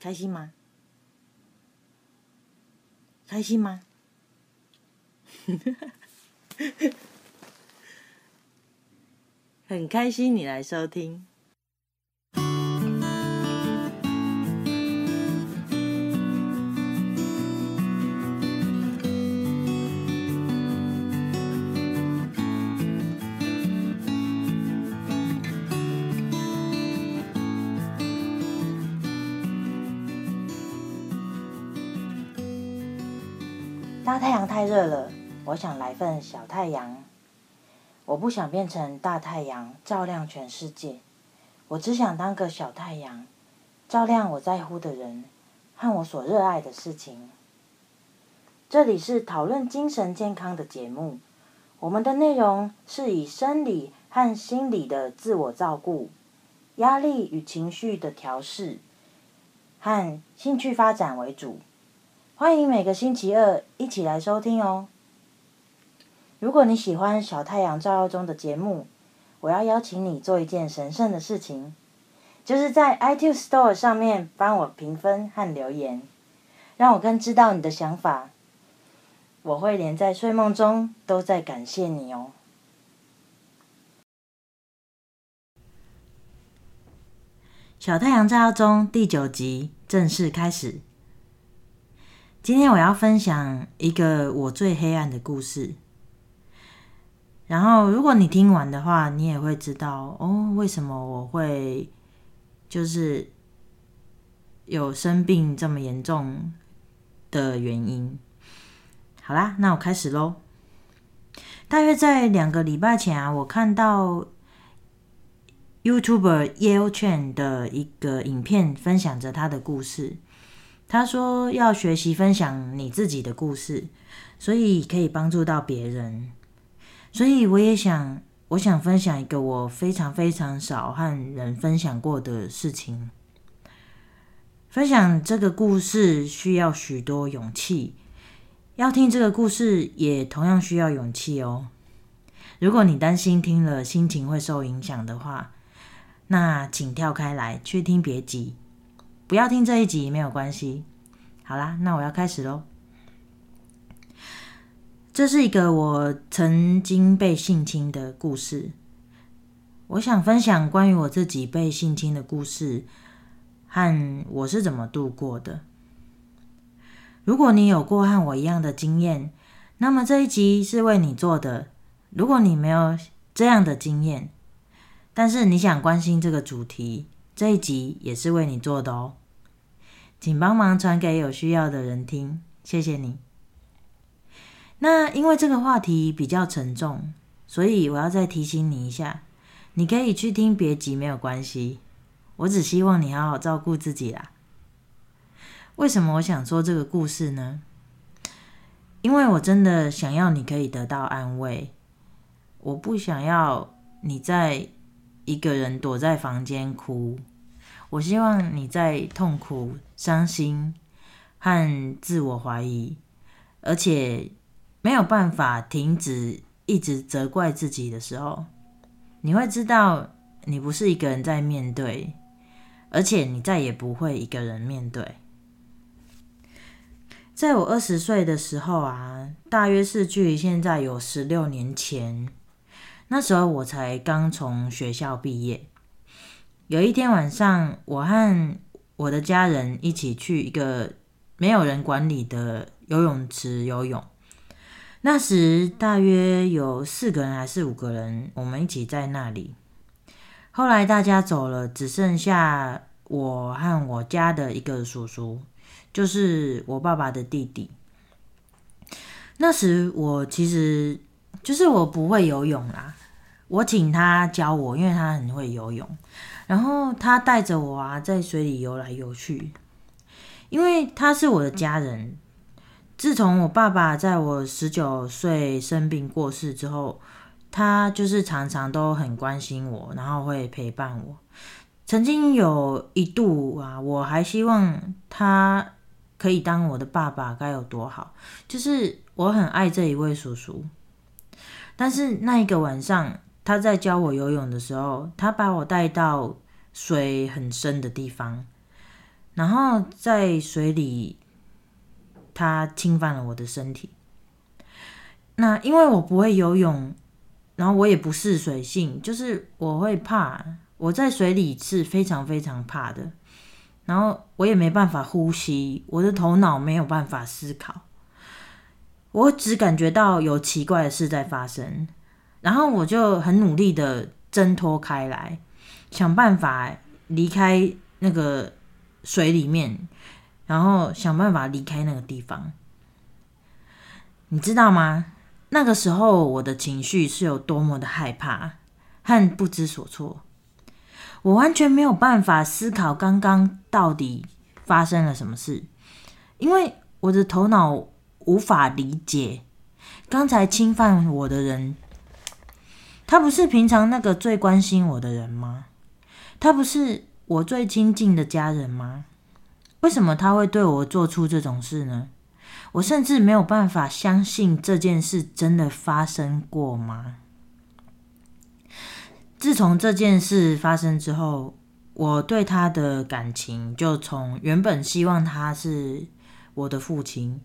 开心吗？开心吗？很开心你来收听。太阳太热了，我想来份小太阳。我不想变成大太阳，照亮全世界。我只想当个小太阳，照亮我在乎的人和我所热爱的事情。这里是讨论精神健康的节目，我们的内容是以生理和心理的自我照顾、压力与情绪的调试和兴趣发展为主。欢迎每个星期二一起来收听哦。如果你喜欢小太阳照耀中的节目，我要邀请你做一件神圣的事情，就是在 iTunes Store 上面帮我评分和留言，让我更知道你的想法。我会连在睡梦中都在感谢你哦。小太阳照耀中第九集正式开始。今天我要分享一个我最黑暗的故事，然后如果你听完的话，你也会知道哦，为什么我会就是有生病这么严重的原因。好啦，那我开始喽。大约在两个礼拜前啊，我看到 YouTuber Yale Chen 的一个影片，分享着他的故事。他说要学习分享你自己的故事，所以可以帮助到别人。所以我也想，我想分享一个我非常非常少和人分享过的事情。分享这个故事需要许多勇气，要听这个故事也同样需要勇气哦。如果你担心听了心情会受影响的话，那请跳开来去听别急。不要听这一集没有关系。好啦，那我要开始喽。这是一个我曾经被性侵的故事。我想分享关于我自己被性侵的故事，和我是怎么度过的。如果你有过和我一样的经验，那么这一集是为你做的。如果你没有这样的经验，但是你想关心这个主题，这一集也是为你做的哦。请帮忙传给有需要的人听，谢谢你。那因为这个话题比较沉重，所以我要再提醒你一下，你可以去听别急没有关系。我只希望你好好照顾自己啦。为什么我想说这个故事呢？因为我真的想要你可以得到安慰，我不想要你在一个人躲在房间哭。我希望你在痛苦、伤心和自我怀疑，而且没有办法停止一直责怪自己的时候，你会知道你不是一个人在面对，而且你再也不会一个人面对。在我二十岁的时候啊，大约是距离现在有十六年前，那时候我才刚从学校毕业。有一天晚上，我和我的家人一起去一个没有人管理的游泳池游泳。那时大约有四个人还是五个人，我们一起在那里。后来大家走了，只剩下我和我家的一个叔叔，就是我爸爸的弟弟。那时我其实就是我不会游泳啦，我请他教我，因为他很会游泳。然后他带着我啊，在水里游来游去，因为他是我的家人。自从我爸爸在我十九岁生病过世之后，他就是常常都很关心我，然后会陪伴我。曾经有一度啊，我还希望他可以当我的爸爸，该有多好！就是我很爱这一位叔叔，但是那一个晚上。他在教我游泳的时候，他把我带到水很深的地方，然后在水里，他侵犯了我的身体。那因为我不会游泳，然后我也不是水性，就是我会怕，我在水里是非常非常怕的。然后我也没办法呼吸，我的头脑没有办法思考，我只感觉到有奇怪的事在发生，然后我就很努力的挣脱开来，想办法离开那个水里面，然后想办法离开那个地方，你知道吗？那个时候我的情绪是有多么的害怕和不知所措，我完全没有办法思考刚刚到底发生了什么事，因为我的头脑无法理解刚才侵犯我的人，他不是平常那个最关心我的人吗？他不是我最亲近的家人吗？为什么他会对我做出这种事呢？我甚至没有办法相信这件事真的发生过吗？自从这件事发生之后，我对他的感情就从原本希望他是我的父亲，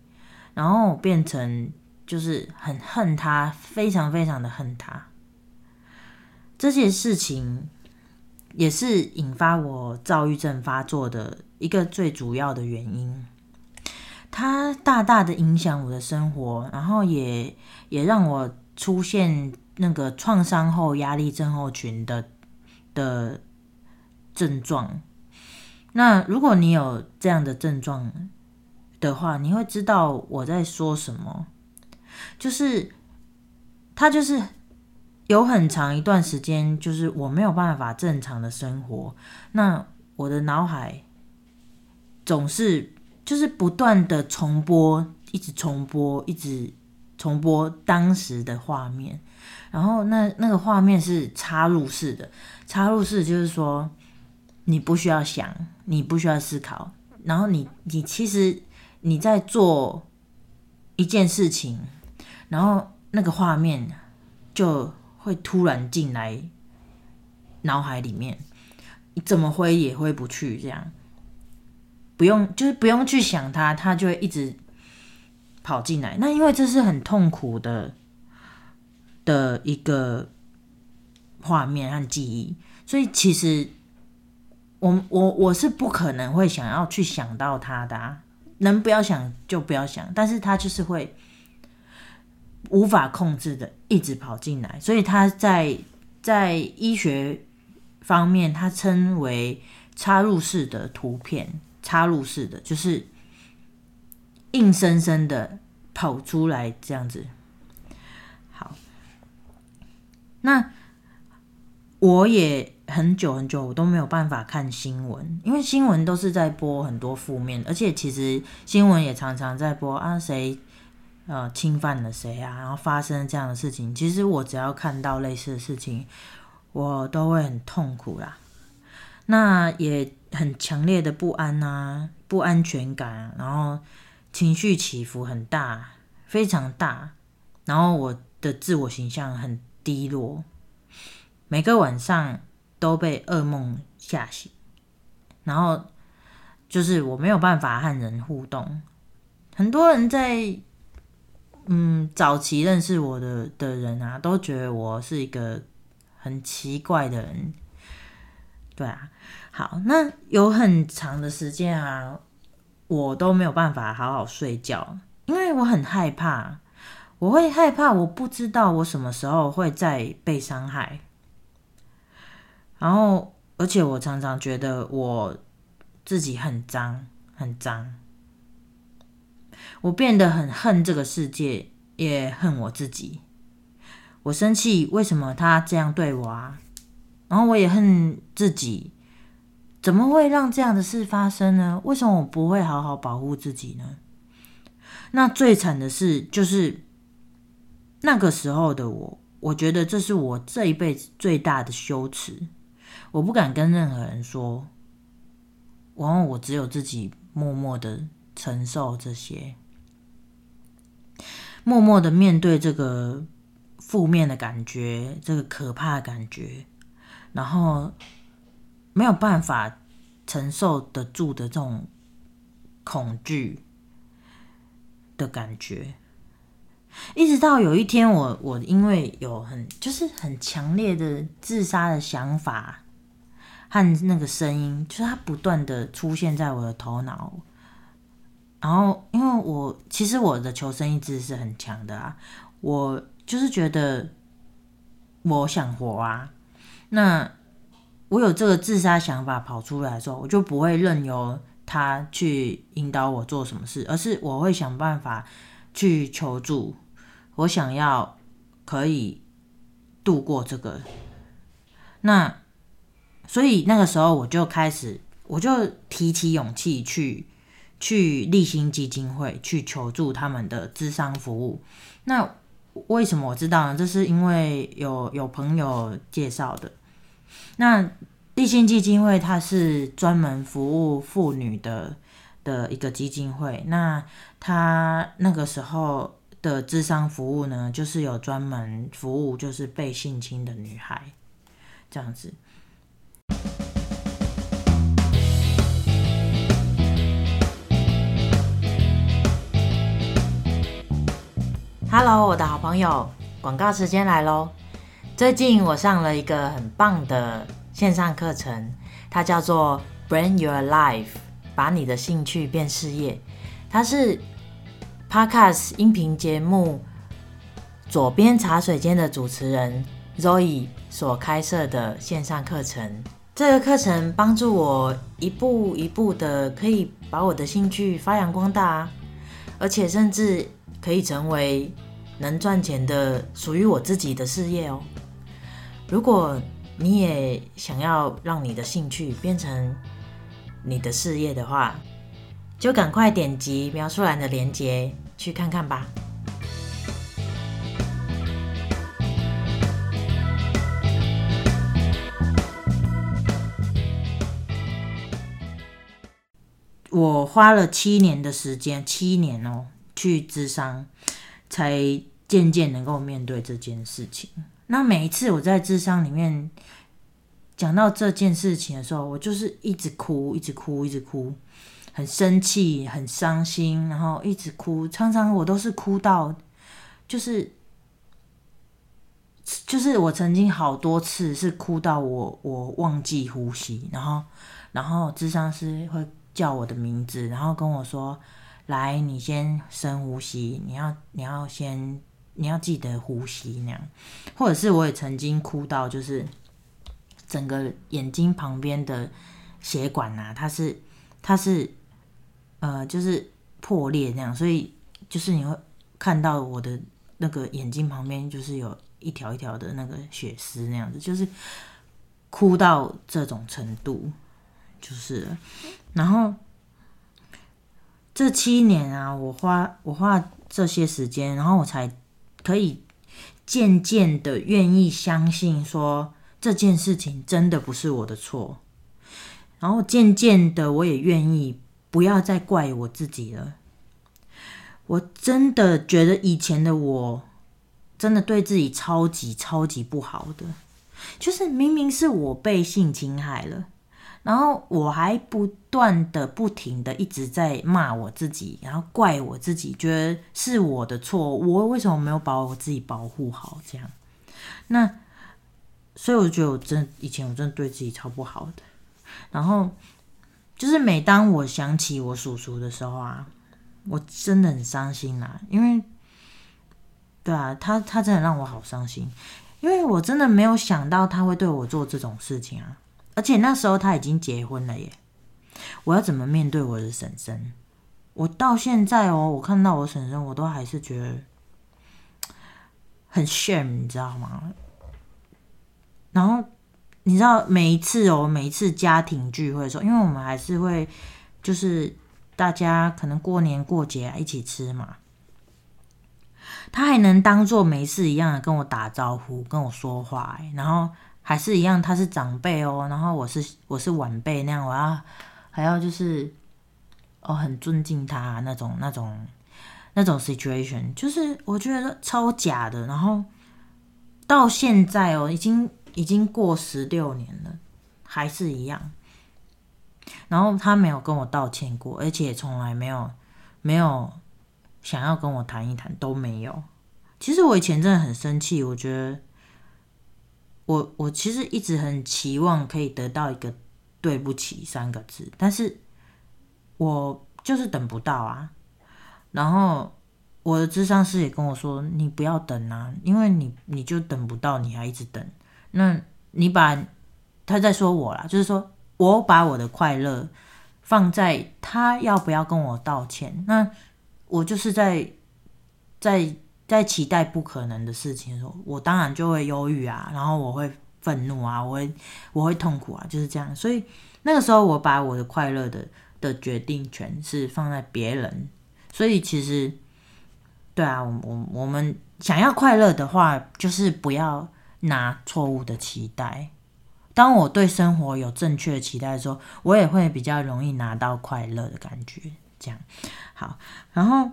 然后变成就是很恨他，非常非常的恨他。这件事情也是引发我躁郁症发作的一个最主要的原因。它大大的影响我的生活，然后也也让我出现那个创伤后压力症候群的的症状。那如果你有这样的症状的话，你会知道我在说什么。就是它就是有很长一段时间，就是我没有办法正常的生活。那我的脑海总是。就是不断的重播，一直重播，一直重播当时的画面，然后那那个画面是插入式的，插入式就是说你不需要想，你不需要思考，然后你你其实你在做一件事情，然后那个画面就会突然进来脑海里面，你怎么挥也挥不去这样。不用，就是不用去想它，它就会一直跑进来。那因为这是很痛苦的的一个画面和记忆，所以其实我我我是不可能会想要去想到它的啊，能不要想就不要想，但是它就是会无法控制的一直跑进来。所以它在在医学方面，它称为插入式的图片。插入式的，就是硬生生的跑出来这样子。好，那我也很久很久我都没有办法看新闻，因为新闻都是在播很多负面，而且其实新闻也常常在播啊谁呃侵犯了谁啊，然后发生这样的事情。其实我只要看到类似的事情，我都会很痛苦啦。那也。很强烈的不安啊，不安全感，然后情绪起伏很大，非常大，然后我的自我形象很低落，每个晚上都被噩梦吓醒，然后就是我没有办法和人互动。很多人在嗯早期认识我的的人啊，都觉得我是一个很奇怪的人。对啊，好，那有很长的时间啊，我都没有办法好好睡觉，因为我很害怕，我会害怕，我不知道我什么时候会再被伤害，然后，而且我常常觉得我自己很脏，很脏，我变得很恨这个世界，也恨我自己，我生气，为什么他这样对我啊？然后我也恨自己，怎么会让这样的事发生呢？为什么我不会好好保护自己呢？那最惨的是，就是那个时候的我，我觉得这是我这一辈子最大的羞耻，我不敢跟任何人说，然后我只有自己默默的承受这些，默默的面对这个负面的感觉，这个可怕的感觉。然后没有办法承受得住的这种恐惧的感觉。一直到有一天我，我因为有很就是很强烈的自杀的想法和那个声音，就是它不断的出现在我的头脑。然后，因为我其实我的求生意志是很强的啊，我就是觉得我想活啊。那我有这个自杀想法跑出来的时候，我就不会任由他去引导我做什么事，而是我会想办法去求助。我想要可以度过这个，那所以那个时候我就开始，我就提起勇气去去立新基金会去求助他们的智商服务。那为什么我知道呢？这是因为有有朋友介绍的。那立新基金会它是专门服务妇女的的一个基金会。那他那个时候。的智商服务呢，就是有专门服务，就是被性侵的女孩这样子。Hello，我的好朋友，广告时间来喽！最近我上了一个很棒的线上课程，它叫做 Brand Your Life，把你的兴趣变事业。它是 Podcast 音频节目《左边茶水间》的主持人 Zoe 所开设的线上课程，这个课程帮助我一步一步的可以把我的兴趣发扬光大，而且甚至可以成为能赚钱的属于我自己的事业哦。如果你也想要让你的兴趣变成你的事业的话，就赶快点击描述栏的链接去看看吧。我花了七年的时间，七年哦，去咨商，才渐渐能够面对这件事情。那每一次我在智商里面讲到这件事情的时候，我就是一直哭，一直哭，一直哭。很生气，很伤心，然后一直哭，常常我都是哭到，就是，就是我曾经好多次是哭到我我忘记呼吸，然后然后智商师会叫我的名字，然后跟我说：“来，你先深呼吸，你要你要先你要记得呼吸那样。”或者是我也曾经哭到，就是整个眼睛旁边的血管呐、啊，它是它是。呃，就是破裂那样，所以就是你会看到我的那个眼睛旁边，就是有一条一条的那个血丝那样子，就是哭到这种程度，就是。然后这七年啊，我花我花这些时间，然后我才可以渐渐的愿意相信说这件事情真的不是我的错，然后渐渐的我也愿意。不要再怪我自己了。我真的觉得以前的我，真的对自己超级超级不好的。就是明明是我被性侵害了，然后我还不断的、不停的一直在骂我自己，然后怪我自己，觉得是我的错。我为什么没有把我自己保护好？这样，那所以我觉得我真以前我真的对自己超不好的。然后。就是每当我想起我叔叔的时候啊，我真的很伤心啊，因为，对啊，他他真的让我好伤心，因为我真的没有想到他会对我做这种事情啊，而且那时候他已经结婚了耶，我要怎么面对我的婶婶？我到现在哦，我看到我婶婶，我都还是觉得很 shame，你知道吗？然后。你知道每一次哦，每一次家庭聚会的时候，因为我们还是会，就是大家可能过年过节啊一起吃嘛，他还能当做没事一样的跟我打招呼，跟我说话，然后还是一样，他是长辈哦，然后我是我是晚辈那样，我要还要就是哦很尊敬他那种那种那种 situation，就是我觉得超假的，然后到现在哦已经。已经过十六年了，还是一样。然后他没有跟我道歉过，而且从来没有没有想要跟我谈一谈，都没有。其实我以前真的很生气，我觉得我我其实一直很期望可以得到一个对不起三个字，但是我就是等不到啊。然后我的智商师也跟我说：“你不要等啊，因为你你就等不到，你还一直等。那你把他在说我啦，就是说我把我的快乐放在他要不要跟我道歉，那我就是在在。”在期待不可能的事情的时候，我当然就会忧郁啊，然后我会愤怒啊，我会我会痛苦啊，就是这样。所以那个时候，我把我的快乐的的决定权是放在别人。所以其实，对啊，我我我们想要快乐的话，就是不要拿错误的期待。当我对生活有正确的期待的时候，我也会比较容易拿到快乐的感觉。这样好，然后。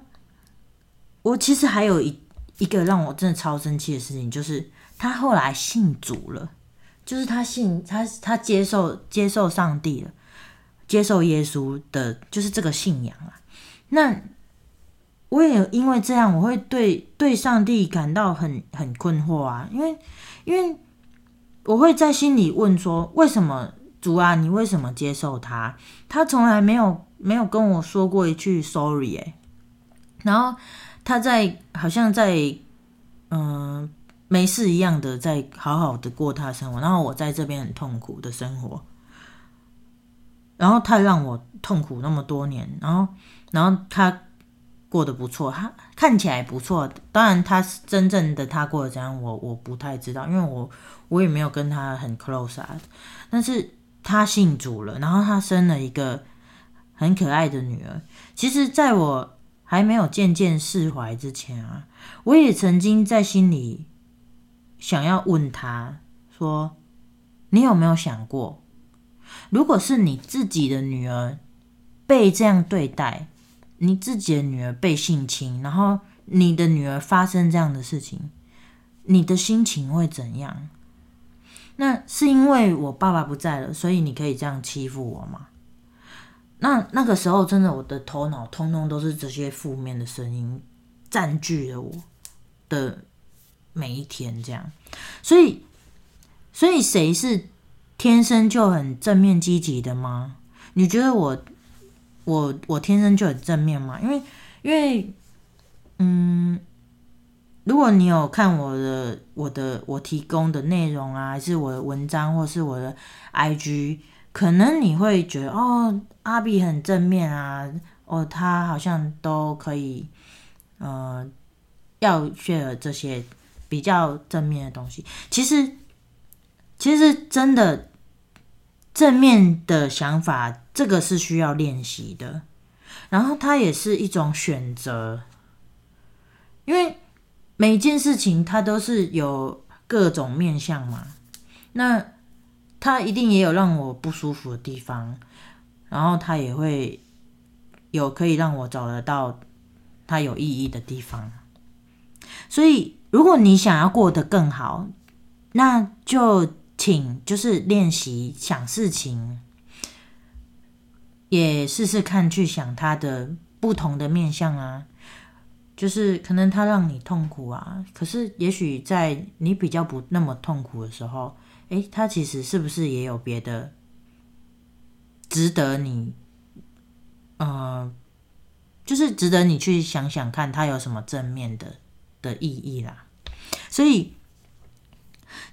我其实还有一一个让我真的超生气的事情，就是他后来信主了，就是他信他他接受接受上帝了，接受耶稣的，就是这个信仰啊。那我也因为这样，我会对对上帝感到很很困惑啊，因为因为我会在心里问说，为什么主啊，你为什么接受他？他从来没有没有跟我说过一句 sorry 哎，然后。他在好像在嗯、没事一样的在好好的过他的生活，然后我在这边很痛苦的生活，然后他让我痛苦那么多年，然后然后他过得不错，他看起来不错，当然他是真正的他过得怎样，我我不太知道，因为我我也没有跟他很 close 啊，但是他信主了，然后他生了一个很可爱的女儿，其实在我。还没有渐渐释怀之前啊，我也曾经在心里想要问他说：“你有没有想过，如果是你自己的女儿被这样对待，你自己的女儿被性侵，然后你的女儿发生这样的事情，你的心情会怎样？那是因为我爸爸不在了，所以你可以这样欺负我吗？”那那个时候，真的，我的头脑通通都是这些负面的声音占据了我的每一天，这样。所以，所以谁是天生就很正面积极的吗？你觉得我，我，我天生就很正面吗？因为，因为，嗯，如果你有看我的、我的、我提供的内容啊，还是我的文章，或是我的 IG。可能你会觉得哦，阿比很正面啊，哦，他好像都可以，呃，要 share 这些比较正面的东西。其实，其实真的正面的想法，这个是需要练习的。然后它也是一种选择，因为每件事情它都是有各种面向嘛。那他一定也有让我不舒服的地方，然后他也会有可以让我找得到他有意义的地方。所以，如果你想要过得更好，那就请就是练习想事情，也试试看去想他的不同的面向啊。就是可能他让你痛苦啊，可是也许在你比较不那么痛苦的时候。诶，他其实是不是也有别的值得你，呃，就是值得你去想想看，他有什么正面的的意义啦？所以，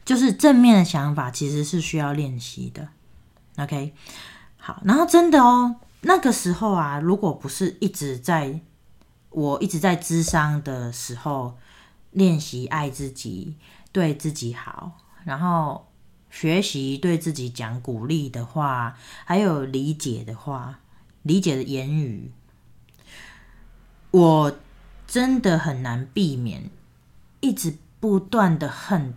就是正面的想法其实是需要练习的。OK，好，然后真的哦，那个时候啊，如果不是一直在我一直在咨商的时候练习爱自己，对自己好，然后。学习对自己讲鼓励的话，还有理解的话，理解的言语，我真的很难避免一直不断的恨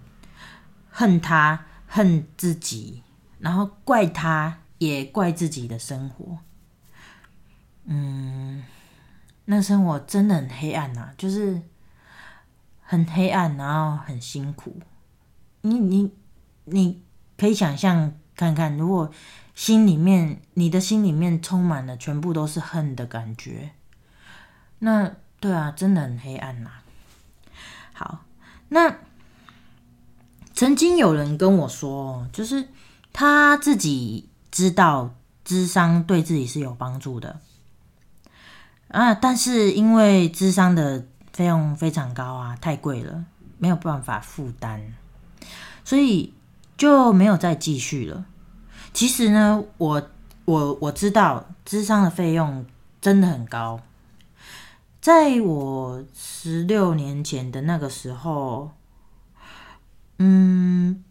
恨他，恨自己，然后怪他，也怪自己的生活。嗯，那生活真的很黑暗呐，就是很黑暗，然后很辛苦。你你。你可以想象看看，如果心里面你的心里面充满了全部都是恨的感觉，那对啊，真的很黑暗呐、啊。好，那曾经有人跟我说，就是他自己知道智商对自己是有帮助的啊，但是因为智商的费用非常高啊，太贵了，没有办法负担，所以就没有再继续了。其实呢，我我我知道咨商的费用真的很高。在我十六年前的那个时候，嗯，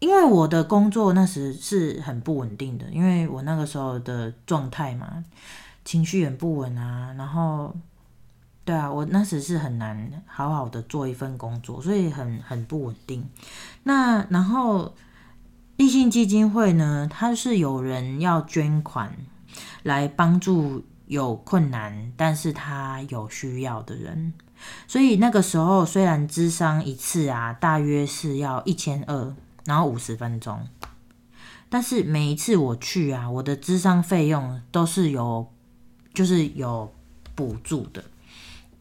因为我的工作那时是很不稳定的，因为我那个时候的状态嘛，情绪很不稳啊，然后，对啊，我那时是很难好好的做一份工作，所以很很不稳定。那然后，立信基金会呢，它是有人要捐款来帮助。有困难，但是他有需要的人，所以那个时候虽然咨商一次啊，大约是要一千二，然后五十分钟，但是每一次我去啊，我的咨商费用都是有，就是有补助的。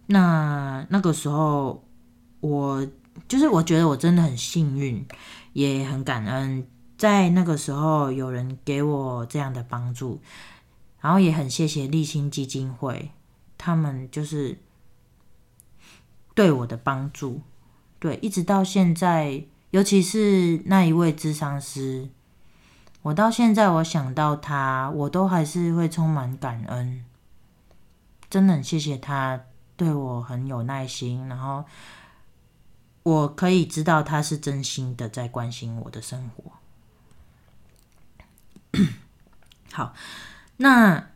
那那个时候我就是我觉得我真的很幸运，也很感恩，在那个时候有人给我这样的帮助。然后也很谢谢立新基金会，他们就是对我的帮助，对，一直到现在，尤其是那一位咨商师，我到现在我想到他，我都还是会充满感恩，真的很谢谢他对我很有耐心，然后我可以知道他是真心的在关心我的生活。好。那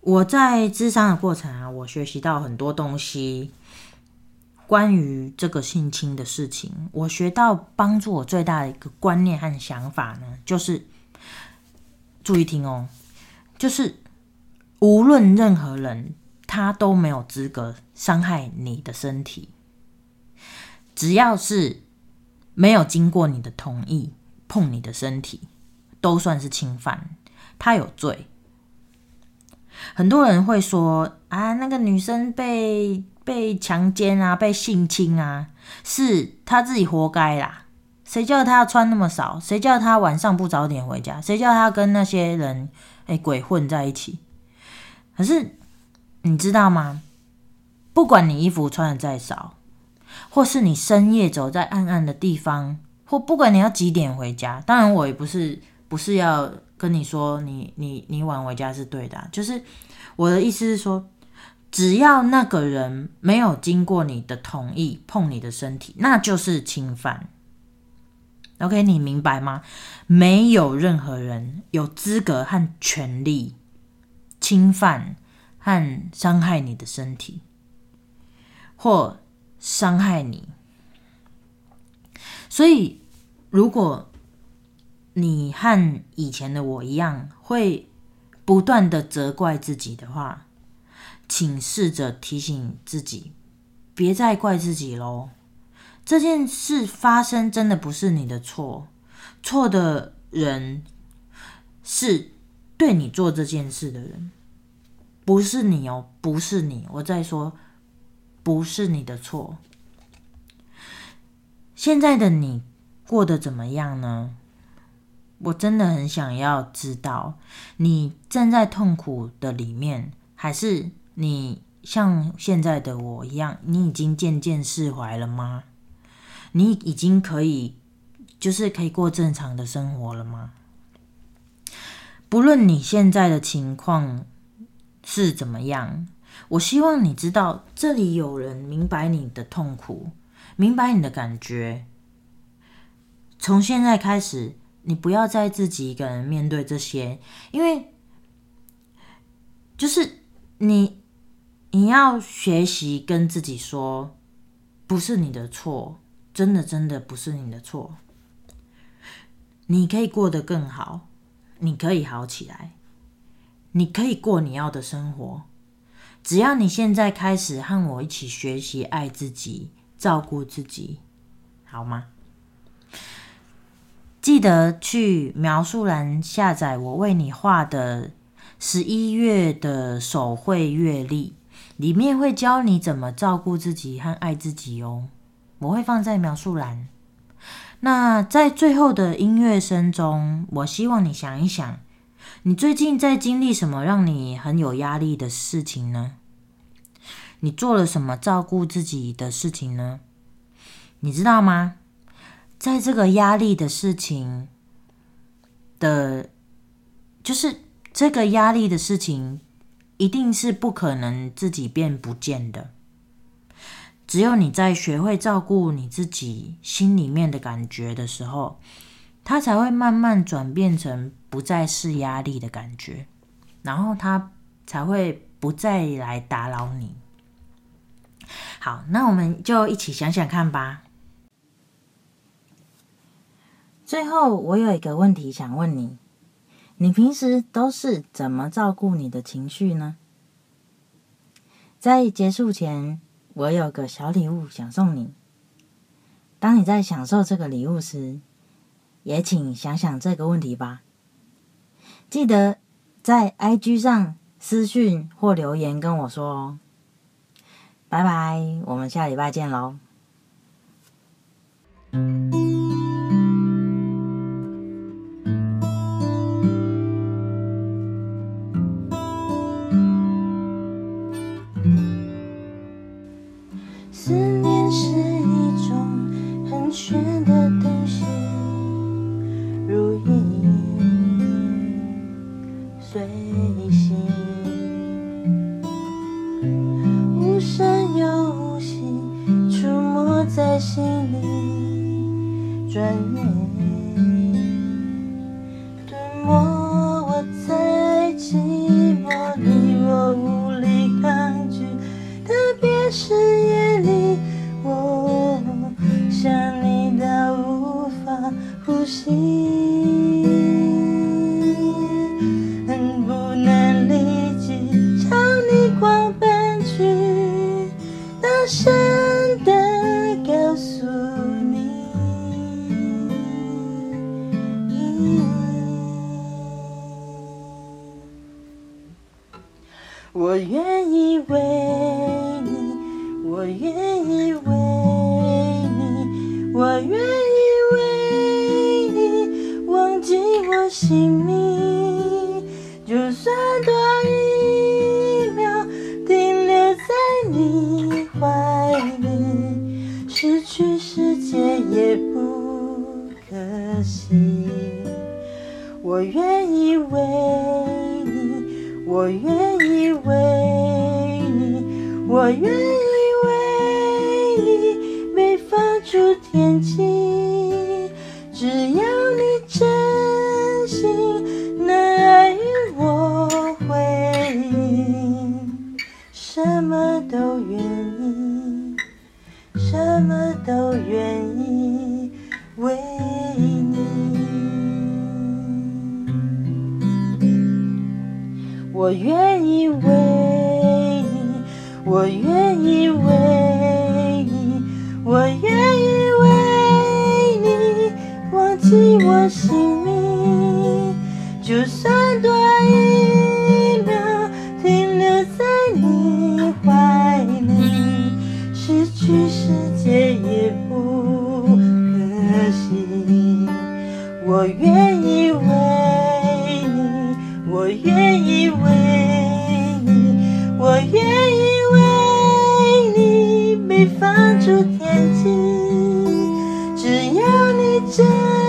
我在咨商的过程啊，我学习到很多东西，关于这个性侵的事情。我学到帮助我最大的一个观念和想法呢，就是注意听哦，就是无论任何人，他都没有资格伤害你的身体，只要是没有经过你的同意碰你的身体。都算是侵犯，他有罪。很多人会说啊，那个女生被被强奸啊，被性侵啊，是她自己活该啦。谁叫她要穿那么少？谁叫她晚上不早点回家？谁叫她跟那些人哎、鬼混在一起？可是你知道吗？不管你衣服穿的再少，或是你深夜走在暗暗的地方，或不管你要几点回家，当然我也不是。不是要跟你说你你你晚回家是对的，就是我的意思是说，只要那个人没有经过你的同意碰你的身体，那就是侵犯。OK，你明白吗？没有任何人有资格和权利侵犯和伤害你的身体，或伤害你。所以如果你和以前的我一样，会不断的责怪自己的话，请试着提醒自己，别再怪自己喽。这件事发生真的不是你的错，错的人是对你做这件事的人，不是你哦，不是你。我再说，不是你的错。现在的你过得怎么样呢？我真的很想要知道，你正在痛苦的里面，还是你像现在的我一样，你已经渐渐释怀了吗？你已经可以，就是可以过正常的生活了吗？不论你现在的情况是怎么样，我希望你知道，这里有人明白你的痛苦，明白你的感觉。从现在开始。你不要再自己一个人面对这些，因为就是你，你要学习跟自己说，不是你的错，真的真的不是你的错。你可以过得更好，你可以好起来，你可以过你要的生活，只要你现在开始和我一起学习爱自己，照顾自己，好吗？记得去描述栏下载我为你画的十一月的手绘月历，里面会教你怎么照顾自己和爱自己哦。我会放在描述栏。那在最后的音乐声中，我希望你想一想，你最近在经历什么让你很有压力的事情呢？你做了什么照顾自己的事情呢？你知道吗？在这个压力的事情的，就是这个压力的事情，一定是不可能自己变不见的。只有你在学会照顾你自己心里面的感觉的时候，它才会慢慢转变成不再是压力的感觉，然后它才会不再来打扰你。好，那我们就一起想想看吧。最后，我有一个问题想问你：你平时都是怎么照顾你的情绪呢？在结束前，我有个小礼物想送你。当你在享受这个礼物时，也请想想这个问题吧。记得在 IG 上私讯或留言跟我说哦。拜拜，我们下礼拜见喽。放逐天际只要你真